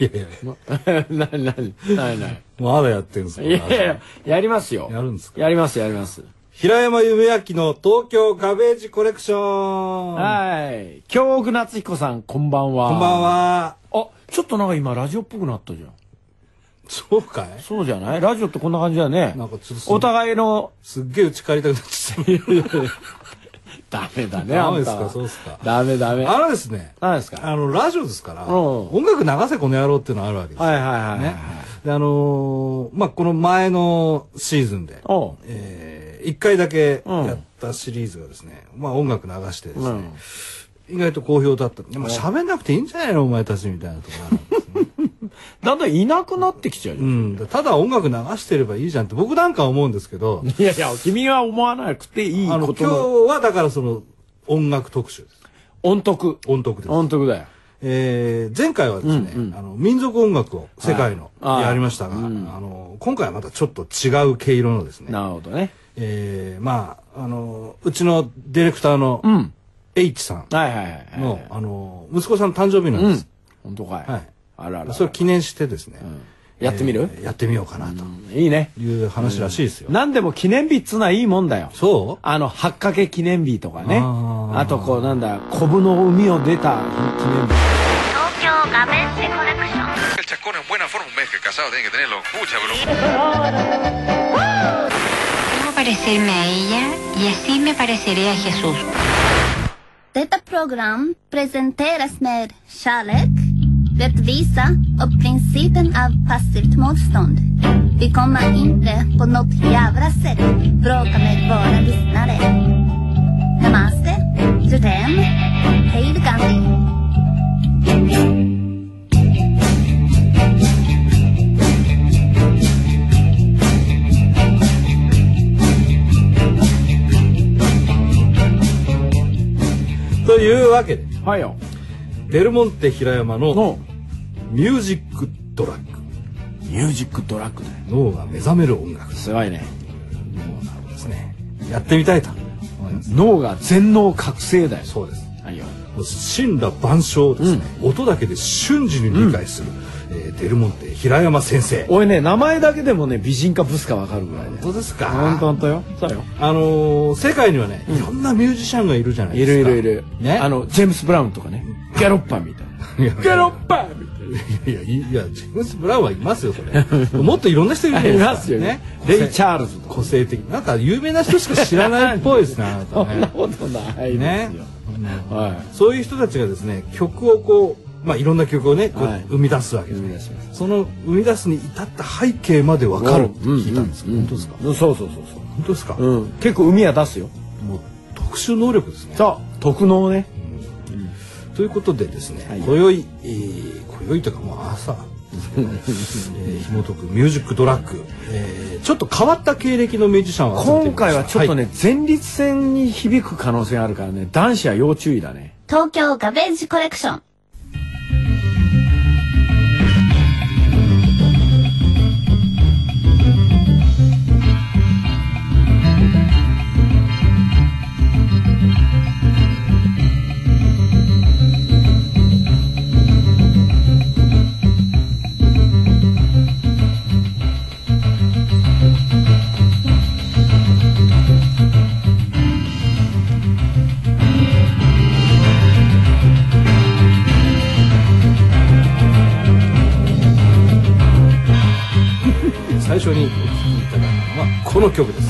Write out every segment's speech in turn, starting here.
いやいや、なになになになにまだやってるんですかいやいや、やりますよ。やるんですか？やります、やります。平山夢明の東京ガベージコレクションはい。京極夏彦さん、こんばんは。こんばん。は。あ、ちょっとなんか今ラジオっぽくなったじゃん。そうかい？そうじゃない？ラジオってこんな感じだよねなん。かちょっとお互いの、すっげえ打ち借りたくなっちゃっダメだね、た。ダメですか？そうですか？ダメダメ。あのですね、何ですか？あの、ラジオですから、うん音楽流せこの野郎っていうのがあるわけですよ。はいはいはいはい。ね。で、あのーまあ、この前のシーズンで、おうえー、一回だけうんやったシリーズがですね、まあ音楽流してですね、うん。意外と好評だった。でも喋んなくていいんじゃないの？お前たちみたいなところなんですね。だんだんいなくなってきちゃうよ。うん。ただ音楽流してればいいじゃんって僕なんかは思うんですけど、いやいや、君は思わなくていいこと今の日はだからその音楽特集です。音徳。音徳です。音徳だよ。えー前回はですね、うんうんあの民族音楽を世界のはいやりましたが、うんあの今回はまたちょっと違う毛色のですね、なるほどね。えーまああのうちのディレクターのうん。H さんはいはいはい。の、あの息子さんの誕生日なんうんです。。本当かい。はいあらら。それ記念してですね。やってみる？やってみようかなと。いいね。いう話らしいですよ。何でも記念日っつうのはいいもんだよ。そう？あの、八掛記念日とかね。あと、こう、なんだ、コブの海を出た記念日。東京 Detta program presenteras med kärlek. rättvisa och principen av passivt motstånd. Vi kommer inte på något jävla sätt bråka med våra lyssnare. Namaste, Jutem, hej då Gandhi. というわけではいよ。デルモンテ平山のの、 ミュージックドラッグミュージックドラッグだよ。脳が目覚める音楽すごいね。ですねやってみたいと思います。脳が全脳覚醒だよ。そうですはいよ。もう神羅万象をですね、音だけで瞬時に理解する、えーデルモンテ平山先生俺ね、名前だけでもね、美人かブスかわかるぐらいで。本当ですか？ほんとほんとよ。そうよ。あのー世界にはね、いろんなミュージシャンがいるじゃないいですかるいるいる。ね？あの、ジェームス・ブラウンとかね。ギャロッパーみたいな。いやギャロッパーみたいな。いやいやジェームス・ブラウンはいますよそれ もっといろんな人いるじゃないいですかますよね。レイ・チャールズ。個性的なんか有名な人しか知らないっぽいですねあな そたねんなことないねそういう人たちがですね曲をこうまあいろんな曲をねこうはい生み出すわけい。です。その生み出すに至った背景までわかるって聞いたんですけど、本当ですか？そうそうそう本当ですか、そう。うん。結構海は出すよ。もう特殊能力ですねそう。特能ね。ということでですね、はい。今宵、えー、今宵というかもう朝。えー、紐解くミュージックドラッグ、えー、ちょっと変わった経歴のミュージシャンを今回はちょっとね、前立腺に響く可能性があるからね、男子は要注意だね。東京ガベージコレクション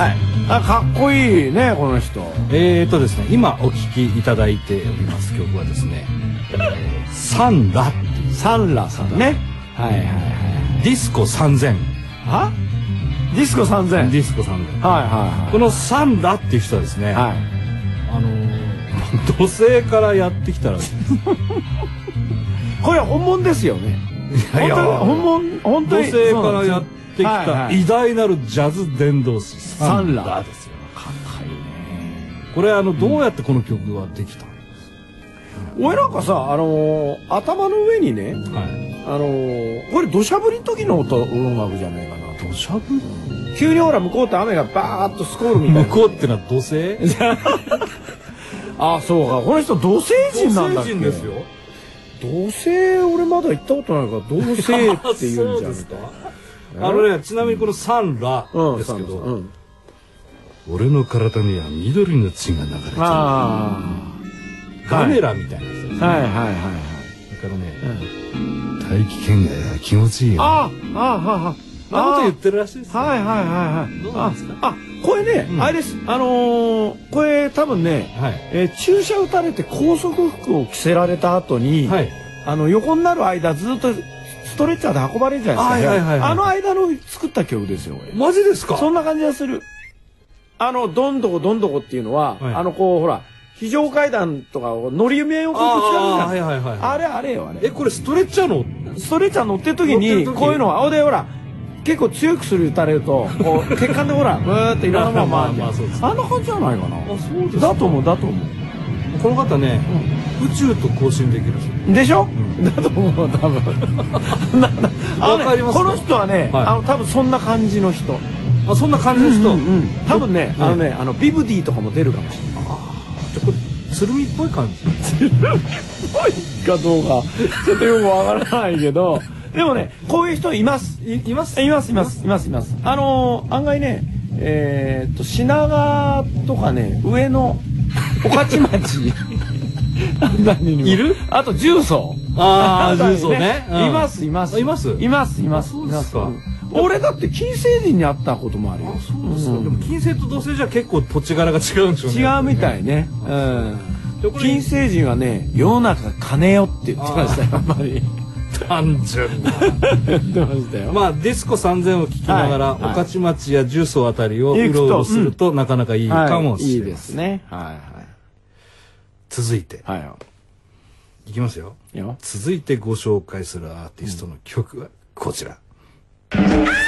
はい。あ、かっこいいね、この人。えーとですね今お聴きいただいております曲はですね「えーサンラ」っていうサンラさんね。はいはいはい。ディスコ3000は？ディスコ3000。ディスコ3000はいはこのサンラっていう人はですね、いはい。はい。あのー土星からやってきたら これ本物ですよね。いや本当に本物、本当土に。星からやってきたはいはい。偉大なるジャズ伝道師サンララですよ。かっこいいね。これあのどうやってこの曲ができたの、俺なんかさ、あのー頭の上にね、はい。あのーこれ土砂降りの時の音音楽じゃないかな。と。土砂降り？急にほら向こうって雨がバーッとスコールみたいな。向こうってのは土星？あ あ、そうか。この人土星人なんだっけ？土星人ですよ。同性俺まだ行ったことないから同性って言うんじゃんか あのねちなみにこのサンラうん。ですけど、うん。俺の体には緑の血が流れてる。あガメラみたいなやつですね。あはい。はい。はい。はい。だからね、大気圏外が気持ちいいよ。ああ。ああ。なこと言ってるらしいですよ。はい。はい。はい。はい。どうなんですか？ああこれね、うん。あれです。あのーこれ多分ね、はい。えー注射打たれて高速服を着せられた後に、はい。あの横になる間ずっとストレッチャーで運ばれるじゃないですか、はいはいはいはい。あの間の作った曲ですよマジですか？そんな感じがする。あのどんどこどんどこっていうのは、はい。あのこうほら非常階段とかを乗り面をこうぶつかるじゃんあれあれよあれ。えこれストレッチャーのストレッチャー乗ってる時にこういうのはほでほら結構強くする打たれるとこう血管でほらブーっていろんなもの回るじゃんまあんな感じじゃないかな。そうですだと思うだと思この方ね、宇宙と交信できる。うでしょ、だと思う多分。ね。この人はね、はい。あの多分そんな感じの人。あそんな感じの人、うん多分ね、うん。あのねあのビブディとかも出るかもしれない。じゃこれ鶴見っぽい感じ。かどうかちょっとよくわからないけど。でもねこういう人います。いいます？いますいますいます？いますあのー案外ねえーっと品川とかね上野御徒町いる？あと重曹。あー辺り重曹ね。うん。いますいます。あいます？いますいます。いますうん俺だって金星人に会ったこともあるよ。そうですか、でも金星と土星じゃ結構土地柄が違うんでしょうね。違うみたいね。うん。金星人はね世の中が金よって言ってましたよやっぱり。単純な。まあディスコ3000を聞きながら、はいはい。御徒町や重曹あたりをうろうろすると、なかなかいいかもしれません、はい、いいですね。は続いて。いはい。はいいきますよ。いいよ。続いてご紹介するアーティストの曲はこちら、Got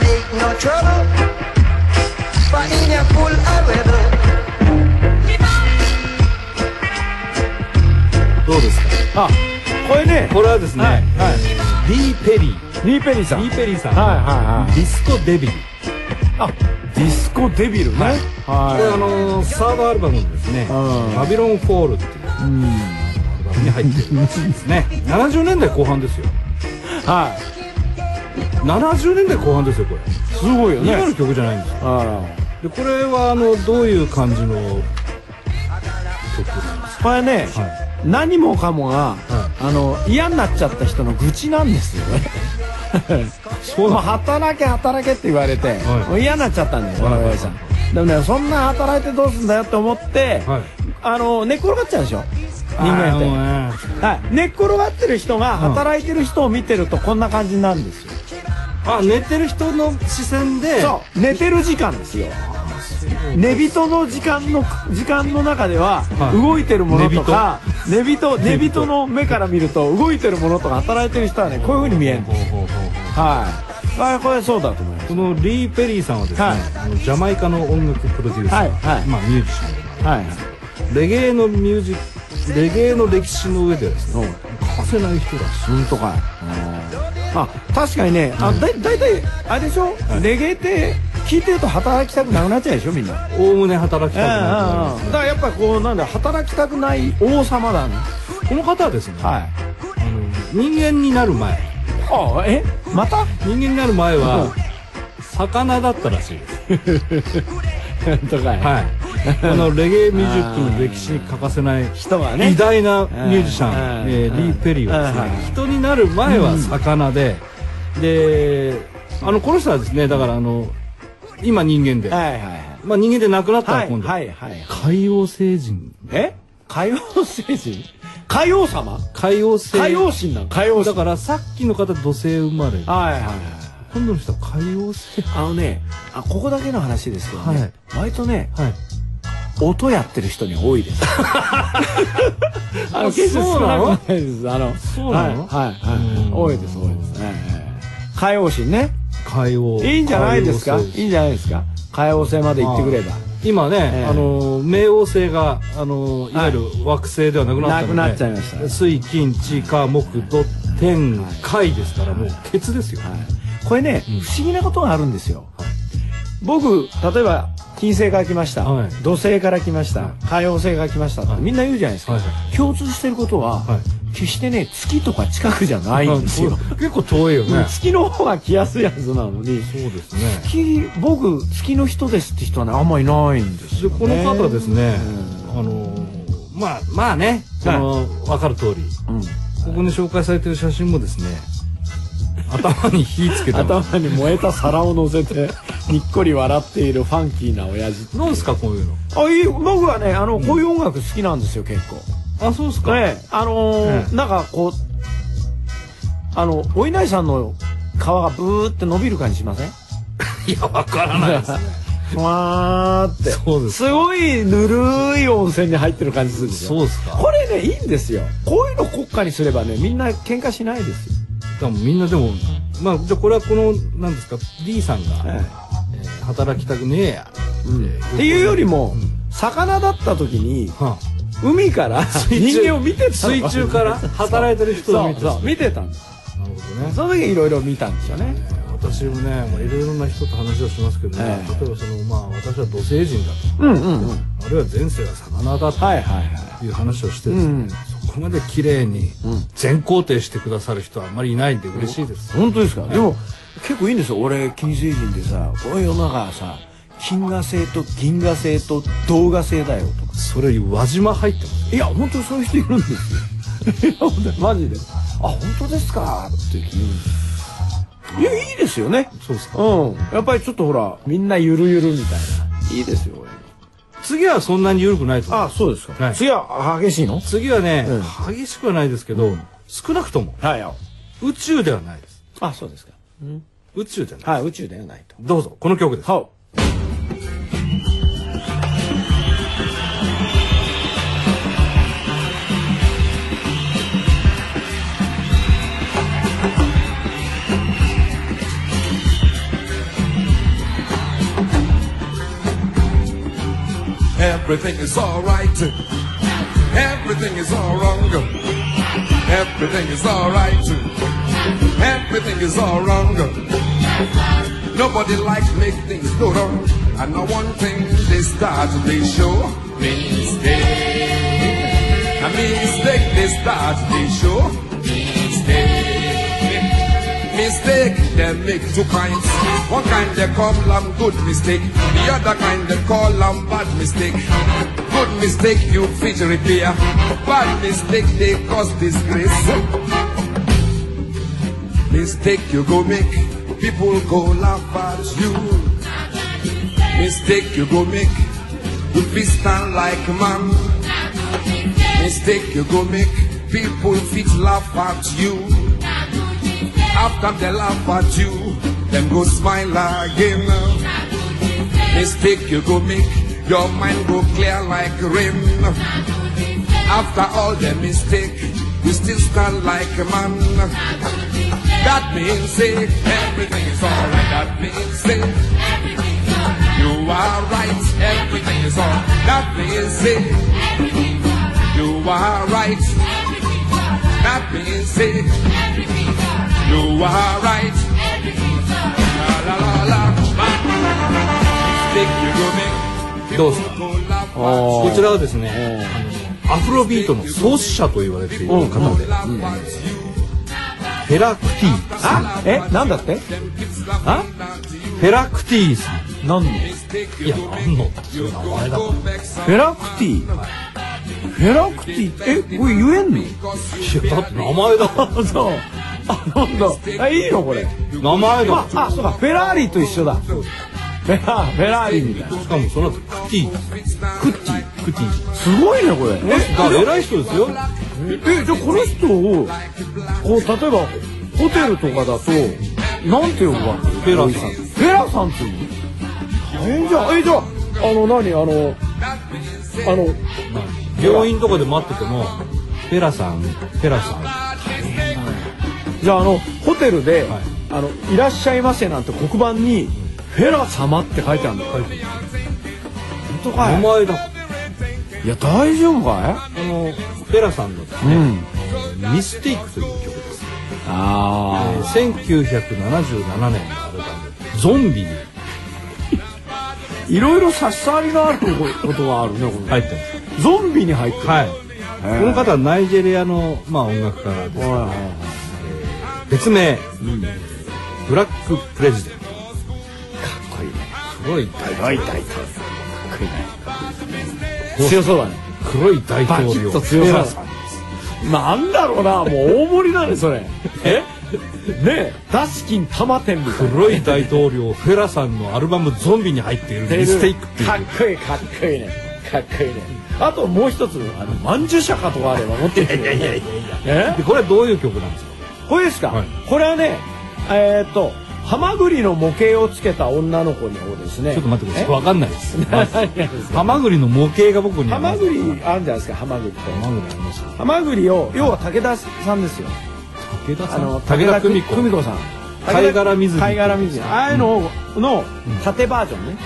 make no trouble. Full a rebel どうですか？あこれね。これはですね、はいはい。リー・ペリーリー・ペリーさん。リー・ペリーさん、はいはいはい。ディスコ・デビル。あディスコデビルね。はい。はこれあのーサードアルバムのですねうん「バビロン・フォール」っていう。アルバムに入ってね70年代後半ですよ。いはい。70年代後半ですよこれ。すごい。よね今の曲じゃないんですよ。あでこれはあのどういう感じの曲なんですあこれね、か、はい、何もかもが、あの嫌になっちゃった人の愚痴なんですよね。そう。働け働けって言われて、はい。嫌になっちゃったんだよこの親父さん。でもねそんな働いてどうすんだよって思って、はい。あの寝っ転がっちゃうでしょ人間って。はい、寝っ転がってる人が働いてる人を見てるとこんな感じになるんですよ、あ寝てる人の視線で。そう。寝てる時間ですよ。寝人の時間の時間の中でははい。動いてるものとか寝人。寝寝人。人の目から見ると動いてるものとか働いてる人はねこういう風に見えるんですはい。あこれそうだと思います。このリー・ペリーさんはですね、はい。ジャマイカの音楽プロデューサー、はい。はい。まあ、ミュージシャン。はい。レゲエのミュージックレゲエの歴史の上ではですねうん。欠かせない人だし。本当かい。あ確かにねあだだいたいあれでしょ、レゲエって聞いてると働きたくなくなっちゃうでしょみんな。おおむね働きたくなる。うんだからやっぱこうなんだ働きたくない王様だねこの方はですね、はい。あの人間になる前。あえ？また？人間になる前は魚だったらしいです はい。あのレゲエミュージックの歴史に欠かせない人がね。偉大なミュージシャン、うん。えーリー・ペリーはですうん。ね人になる前は魚で、であのこの人はですねだからあの今人間で、はいはいまあ人間で亡くなったはいら今度、はいはい。海王星人。え？海王星人？海王様？海王星。海王神なん海王神。だからさっきの方土星生まれ。はいはいはい今度の人は海王星あのねあここだけの話ですけどね、割とねはい。音やってる人に多いです。あの決して少なくないですあのそうなの？はいはい、はい、多いです多いです、ええ海王神ね。海王いいんじゃないですか？いいんじゃないですか？海王星まで行ってくれば。今ね、ええ。あの冥王星があのい。わゆる惑星ではなくなったので、なくなっちゃいました水金地火木土天海ですからもうケツですよ、これね、不思議なことがあるんですよ、僕例えば金星から来ました、はい。土星から来ました、海王星から来ました。って、はい。みんな言うじゃないですか、はいは共通してることは、はい。決してね月とか近くじゃないんですよ、結構遠いよね、月の方が来やすいはずなのにそうですね。月僕月の人ですって人はねあんまりいないんですよ、ね、でこの方ですね、あのまあまあねその、分かる通り。うん。ここに紹介されてる写真もですね頭に火つけて頭に燃えた皿を乗せてにっこり笑っているファンキーな親父どう。ですかこういうの？あいい僕はねあのこういう音楽好きなんですよ結構。あそうですか、ねあのーええ。なんかこうあのお稲荷さんの皮がブーって伸びる感じしません？いやわからないです。ね ふわーって。そうですすごいぬるい温泉に入ってる感じするでしょ？そうですか。これねいいんですよ。こういうの国家にすればねみんな喧嘩しないですよ、多分みんなでもまあじゃあこれはこのなんですか D さんが、ええ。ー働きたくねえや、えっていうよりも、魚だった時には海から人間を見てた水中から働いてる人を見てそうそう見てたんですなるほどね。その時いろいろ見たんですよね。私もねまあいろいろな人と話をしますけどね、ええ。例えばそのまあ私は土星人だうんうんうん。とあるいは前世は魚だとはいはいはいい。う話をしてですね、うんそこまで綺麗に全肯定してくださる人はあんまりいないんで嬉しいです、本当ですか、でも結構いいんですよ。俺金星人でさこの世の中はさ金河星と銀河星と銅河星だよとか。それ輪島入ってます。いや本当にそういう人いるんですよ。いや本当にマジであ本当ですか？って言うん。いやいいですよね。そうですか。うん。やっぱりちょっとほらみんなゆるゆるみたいな。いいですよ次はそんなに緩くないと思う。あそうですか、はい。次は激しいの？次はね、う激しくはないですけど、少なくともはい。よ宇宙ではないです。あそうですか。宇宙じゃないはい宇宙ではないと。どうぞこの曲です。は Everything is alright. Everything is all wrong. Everything is alright. Everything is all wrong. Nobody likes make things go wrong. I know one thing they start they show mistake. A mistake they start they show. Mistake they make two kinds. One kind they call them good mistake. The other kind they call them bad mistake. Good mistake you fit repair. Bad mistake they cause disgrace. Mistake you go make, people go laugh at you. Mistake you go make, you fit stand like man. Mistake you go make, people fit laugh at you. After they laugh at you, them go smile again. Mistake you go make, your mind go clear like rain. After all the mistake, you still stand like a man. That means say everything is alright. That means say you are right. Everything is alright. That means say you are right. That means say you are right. La la la la. Mistake you go make. どうですかこちらはですねあのアフロビートの創始者と言われている方で、you. Laugh at you. フェラクティあえなんだって？あ？フェラクティさんなんの？いやなんのっていう名前だフェラクティフェラクティえこれ言えんの？いやだって名前だからあそうあなんだ。あいいのこれ。名前だ。ああそうかフェラーリと一緒だ。フェラフェラーリ。みたいなしかもその後クティクッティクティすごいねこれ。え偉い人ですよ。えじゃあこの人をこう例えばホテルとかだとなんて呼ぶわ？けフェラさん。フェラさんっていうの大変じゃんえじゃああの何？あのあの病院とかで待っててもフェラさんフェラさんじゃああのホテルで、はい。あの「いらっしゃいませ」なんて黒板に「フェラ様」って書いてあるんだよ、本当かい。名前だいや大丈夫かあのフェラさんのですいねうん。ミステイクという曲です。あえー1977年のアルバム「ゾンビ」に。あいろいろ差し障りがあることがあるねこれ。入ってます。ゾンビに入ってる。はい。この方はナイジェリアの、まあ、音楽家ですはいはいはい別名、ブラックプレジデント。かっこいいね。黒い大統領。かっこいいね強そうだね。黒い大統領。強そうなんだろうなもう大盛りだねそれ。え？ねえ。ダスキン玉店みたいな。黒い大統領フェラさんのアルバム「ゾンビ」に入っている。ミステイクっていう。かっこいいかっこいいね。かっこいいね。あともう一つあのまんじゅう釈迦とかあれば持ってる。いやいやいやいや。これはどういう曲なんですか？これですか、はい。これはねえーっとハマグリの模型をつけた女の子をですね。ちょっと待ってください。え？わかんないです。ハマグリの模型が僕にハマグリあるんじゃないですかハマグリって。ハマグリありますハマグリを要は武田さんですよ。武田さあのん武田久美子。久美子さん。貝殻水着。貝殻水着。ああいうのの縦バージョンね、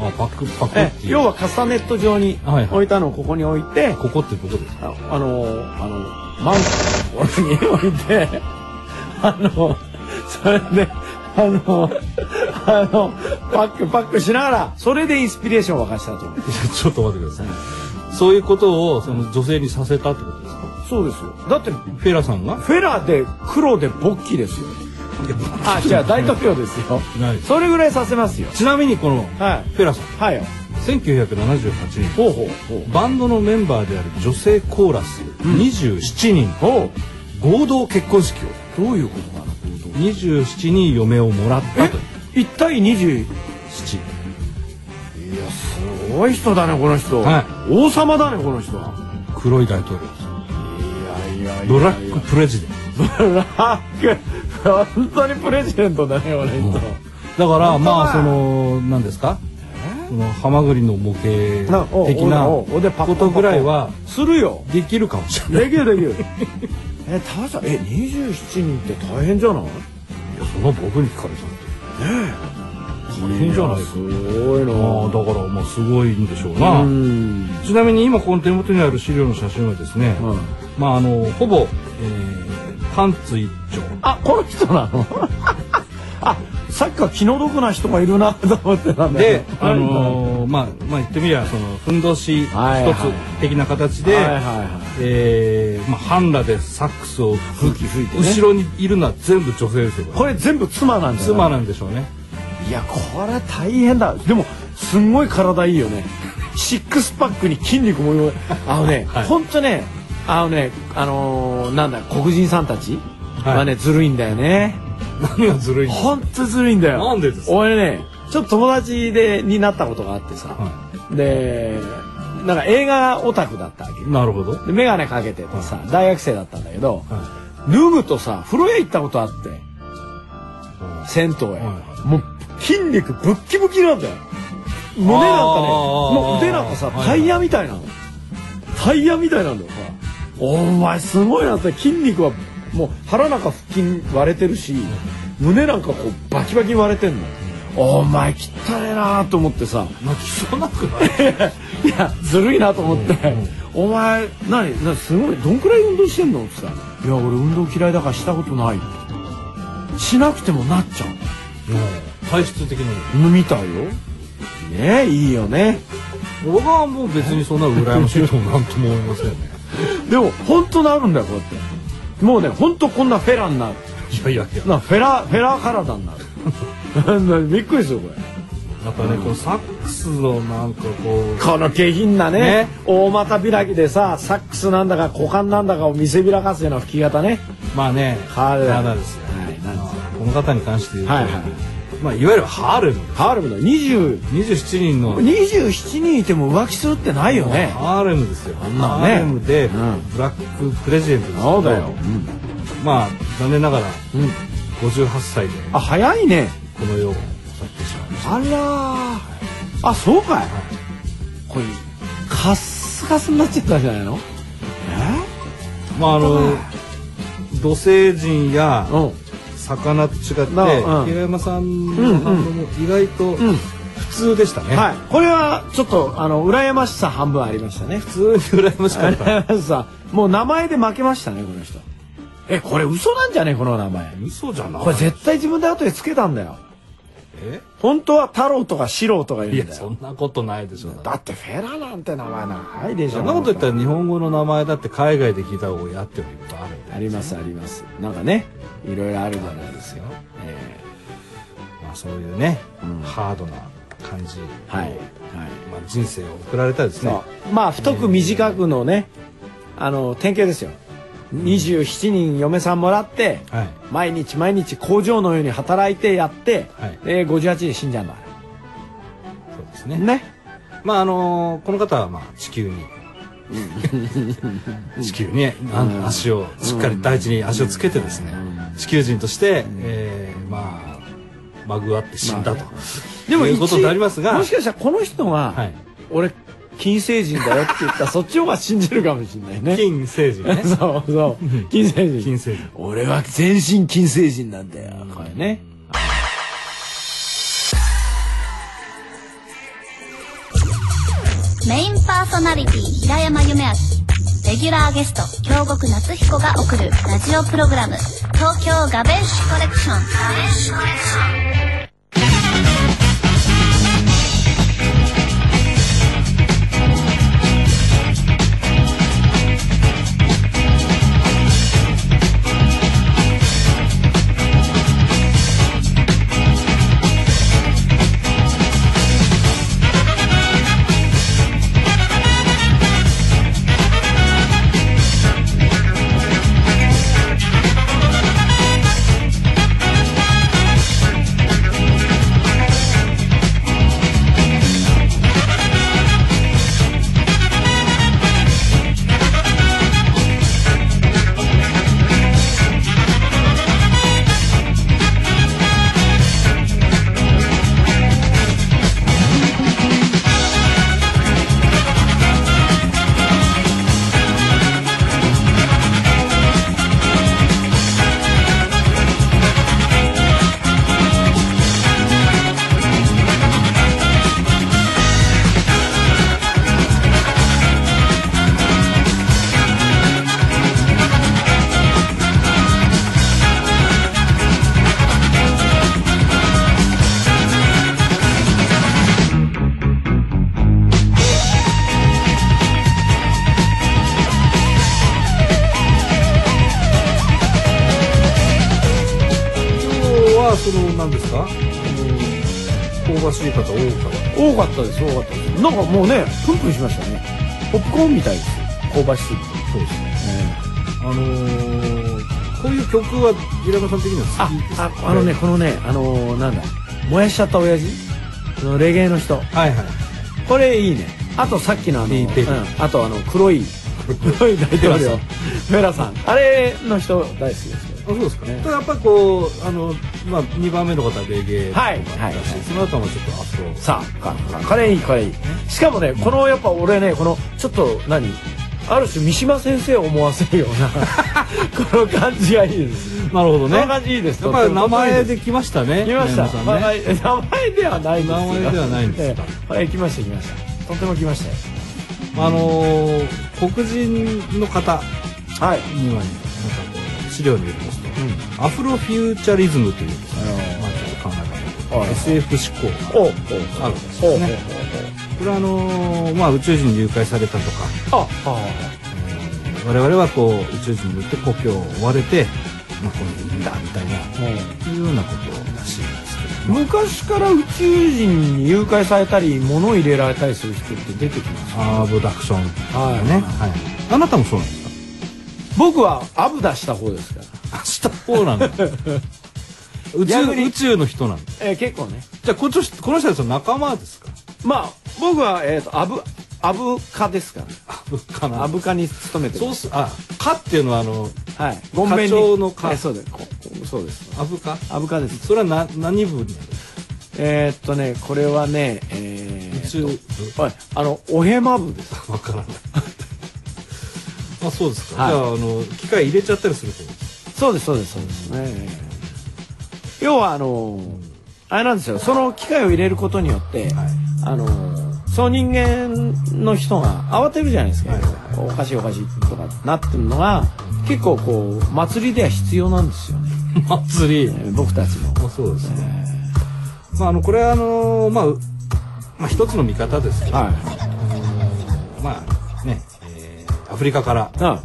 あパクパクえっていう。要はカスタネット状に置いたのをここに置いて、ここってどこですか？ああのあのマンコのところに置いてあのそれであのあのパックパックしながらそれでインスピレーションを沸かしたと。思うちょっと待ってください。そういうことをその女性にさせたってことですか？そうですよ。だってフェラさんが？フェラで黒でボッキですよ。あじゃあ大統領ですよ。それぐらいさせますよ。ちなみにこのはい。フェラさん。はい。よ1978年。ほうほうほう。バンドのメンバーである女性コーラス27人。ほ合同結婚式を。うどういうことかな27人嫁をもらったという。1対20い七？やすごい人だねこの人、はい。王様だねこの人は。黒い大統領ですいやいやブラックプレジデント。ブラック。本当にプレジデントだねこの人、だからまあその何ですか？ハマグリの模型的なことぐらいはするよ。できるかもしれない。できるできる。えタワさんえ27人って大変じゃない？いやその僕に聞かれたって大変じゃないですごいな。まあだからまあすごいんでしょうな。うん。ちなみに今この手元にある資料の写真はですね、うんまああのほぼ、えーパンツ一丁。あこの人なの？あさっきから気の毒な人がいるなと思ってたんだでよ、あのーまあまあ言ってみりゃそのふんどし一はいはい。つ的な形で、はいはいはい。えーまあ半裸でサックスを吹き吹いてね。後ろにいるのは全部女性ですよこれ。全部妻なんだよ妻なんでしょうね。いやこれ大変だ。でもすんごい体いいよね。シックスパックに筋肉もあのね、はい。ほんとねあのねあのーなんだ黒人さんたちはね、ずるいんだよね何がずるいんだほんとずるいんだよ。なんでですか？俺ねちょっと友達でになったことがあってさ、はでなんか映画オタクだったわけなるほど。で眼鏡かけててさ大学生だったんだけどは脱ぐとさ風呂屋行ったことあって銭湯へ、はいもう筋肉ブッキブキなんだよ。胸なんかねもう腕なんかさはいはい。タイヤみたいなの。タイヤみたいなんだよお前すごいなって筋肉はもう腹なんか腹筋割れてるし胸なんかこうバキバキに割れてんの。お前汚ねえなと思ってさ。泣きそうなくない？いやずるいなと思って「お前何何すごいどんくらい運動してんの?」って言ったら「いや俺運動嫌いだからしたことない」しなくてもなっちゃ体質的なうみたいよ。ねえいいよね。僕はもう別にそんな羨ましいともなんとも思いませんね。でも本当なるんだよこうやってもうねほんとこんなフェラになる。いやいやいや。なフェラフェラ体になる。びっくりするこれ。またねこのサックスのなんかこうこの下品なねね。大股開きでさサックスなんだか股間なんだかを見せびらかすような吹き方ね。まあね彼ら。彼らですよはいなんですよ。この方に関して言うと、はいはいまあいわゆるハーレムハーレムの20 27人の27人いても浮気するってないよね。ハーレムですよ。んなハーレムでん。ブラックプレジデントですそうだよ、まあ残念ながらうん。うん、58歳であ早いね。この世を去ってしまいました。あらー。あそうかい、これカッスカスになっちゃったんじゃないの？まああの土星人やえうん魚と違って平山さんの反応も意外とうん。普通でしたね、はい。これはちょっとあの羨ましさ半分ありましたね。普通に羨ましかった。もう名前で負けましたねこの人。えこれ嘘なんじゃねこの名前。嘘じゃない。これ絶対自分で後でつけたんだよ。え本当は太郎とか四郎とか言うんだよ。んなことないでしょだってフェラなんて名前長いでしょ。そんなこと言ったら日本語の名前だって海外で聞いた方がやってもいっぱいあるありますあります。なんかねいろいろあるじゃないですよ、えまあそういうね、うん。ハードな感じ、えはいはい。まあ、人生を送られたですね。まあ太く短くのねあの典型ですよ27人嫁さんもらってはい。毎日毎日工場のように働いてやって、はい。で58で死んじゃうんだかそうですね。らね。まああのーこの方はまあ地球に。地球に、あの足をしっかり大地に足をつけてですね、地球人として、えーまあまぐわって死んだと、でもいうこと一でありますがもしかしたらこの人が、はい。俺金星人だよって言ったら そっちの方が信じるかもしれないね。金星人ね。そうそう。金星人。金星人。俺は全身金星人なんだよこれね。メインパーソナリティ平山夢明。レギュラーゲスト京極夏彦が送るラジオプログラム東京ガベッシュコレクション。今日はその何ですか？あの香ばしい方多かった。多かったです多かったです。なんかもうねプンプンしましたね。ポップコーンみたいです。よ香ばしすぎて。そうですね。あのーこういう曲は平山さん的にはあ好きですああのねこのねあのーなんだ。燃やしちゃった親父？あのレゲエの人。はいはい。これいいね。あとさっきのあの、うん。あとあの黒い黒い大統領。フェラさん。あれの人大好きですよ。あそうですか。ねただやっぱりこうあのまあ2番目の方はレゲエとかはいだし、はいその後もちょっとアフロさあかこれいいこれいい。しかもねこのやっぱ俺ねこのちょっと何？ある種三島先生を思わせるような この感じがいいです。なるほどね。この感じいいです。やっぱり名前で来ましたね来ました、平まあ名前ではないんですよ名前ではないんですか？ええはい来ました来ました。とっても来ましたよ。あのー黒人の方はい。にはなんかこう資料によりますと、アフロフューチャリズムというですね、まあ、ちょっと考え方、はい。SF 思考。があるんですよね。これはあのーまあ、宇宙人に誘拐されたとか、我々はこう宇宙人によって故郷を追われて、まあ、ここにいるんだみたいな、いうようなことらしいんですけど。も昔から宇宙人に誘拐されたり物を入れられたりする人って出てきます。よアブダクションはいね、はい、あなたもそうなんですか？僕はアブダした方ですから、あした方なんだ。宇宙宇宙の人なんだ。えー結構ね。じゃあこの人この人たちの仲間ですか？まあ僕は、えー、とアブアブ科ですからアブかな。アブ科に勤めてそうす。あかっていうのはあのはい。ごんべんに。課。長の課えーそうです。こそうです。アブかアブ科です。それはな何部にえー、っとねこれはねえー、宇宙部？はい。あのおへま部です。わからない。あそうですか、はい。じゃああの機械入れちゃったりすると？そうですそうですそうです。ね要はあのあれなんですよ。その機械を入れることによって、はい。あのその人間の人が慌てるじゃないですか、はいおかしいおかしいとかなってるのが結構こう祭りでは必要なんですよね、祭り。えー僕たちの。あそうですね、まああのこれはあのまあうまあ一つの見方ですけど、はい。まあね、えーアフリカから。うん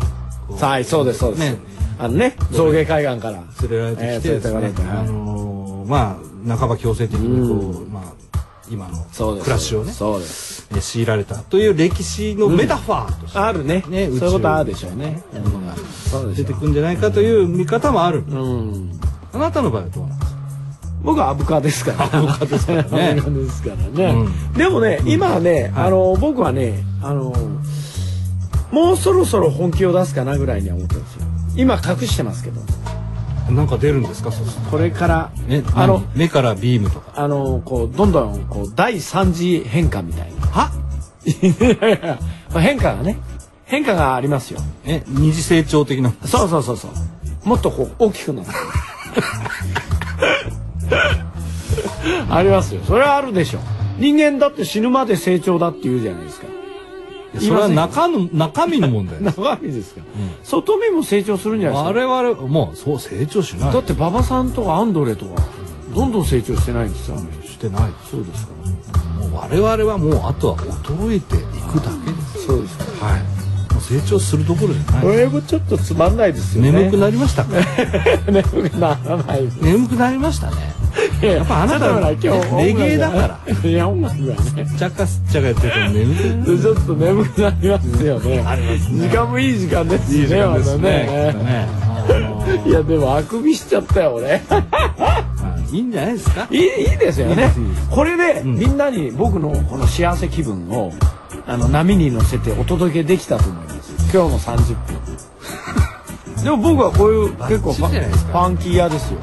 はい、そうです、そうです。ねあのね、象牙海岸から。連れられてきてえーあのーまあ半ば強制的にこう、まあ今の。暮らしをねそうです。えー強いられたという歴史のメタファーとして、あるね。ねそういうことあるでしょうね。うん出てくるんじゃないかという見方もある、う。うん。あなたの場合はどうなんですか？僕はアブカですから。アブカですからねですからね。うんでもね、今はね、はいあの、僕はね、あの、もうそろそろ本気を出すかなぐらいには思ってるんですよ。今隠してますけど、なんか出るんですか？そうするこれから、とえあの何、目からビームとかあの、こう、どんどん、こう、第三次変化みたいな。は？いやいやまあ変化がね、変化がありますよ。え二次成長的な？そうそうそうそう。もっとこう大きくなる。ありますよ。それはあるでしょ。人間だって死ぬまで成長だって言うじゃないですか。それは中の中身の問題 中身ですか。外見も成長するんじゃないですか。我々もうそう成長しないだって馬場さんとかアンドレとかどんどん成長してないんですよ。してないそうですかもう我々はもうあとは衰えていくだけですそうですか。はい成長するどころじゃないこれもちょっとつまんないですよね。眠くなりましたか？眠くならない。眠くなりましたねやっぱあなたちょっとほら今日レゲエだからいや音楽がね。ちゃかすっちゃかやってると眠くちょっと眠くなりますよね。時間もいい時間ですね。いい時間ですまねいやでもあくびしちゃったよ俺。まあいいんじゃないですか？いいいいですよね。これでみんなに僕のこの幸せ気分をあの波に乗せてお届けできたと思います。今日の30分。でも僕はこういう結構ファンキー屋ですよ。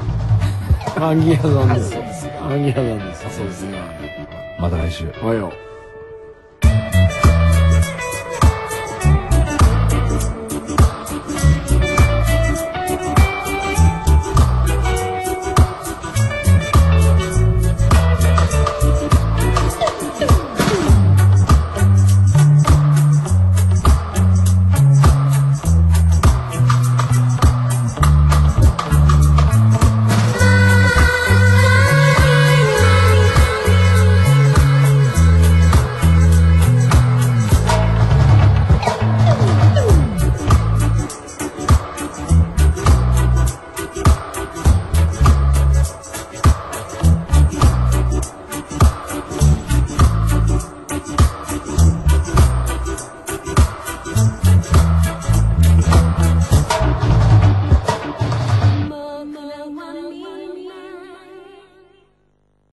ファンキー屋さんですよ。ファンキー屋さんです。そうですね。また来週おはよう。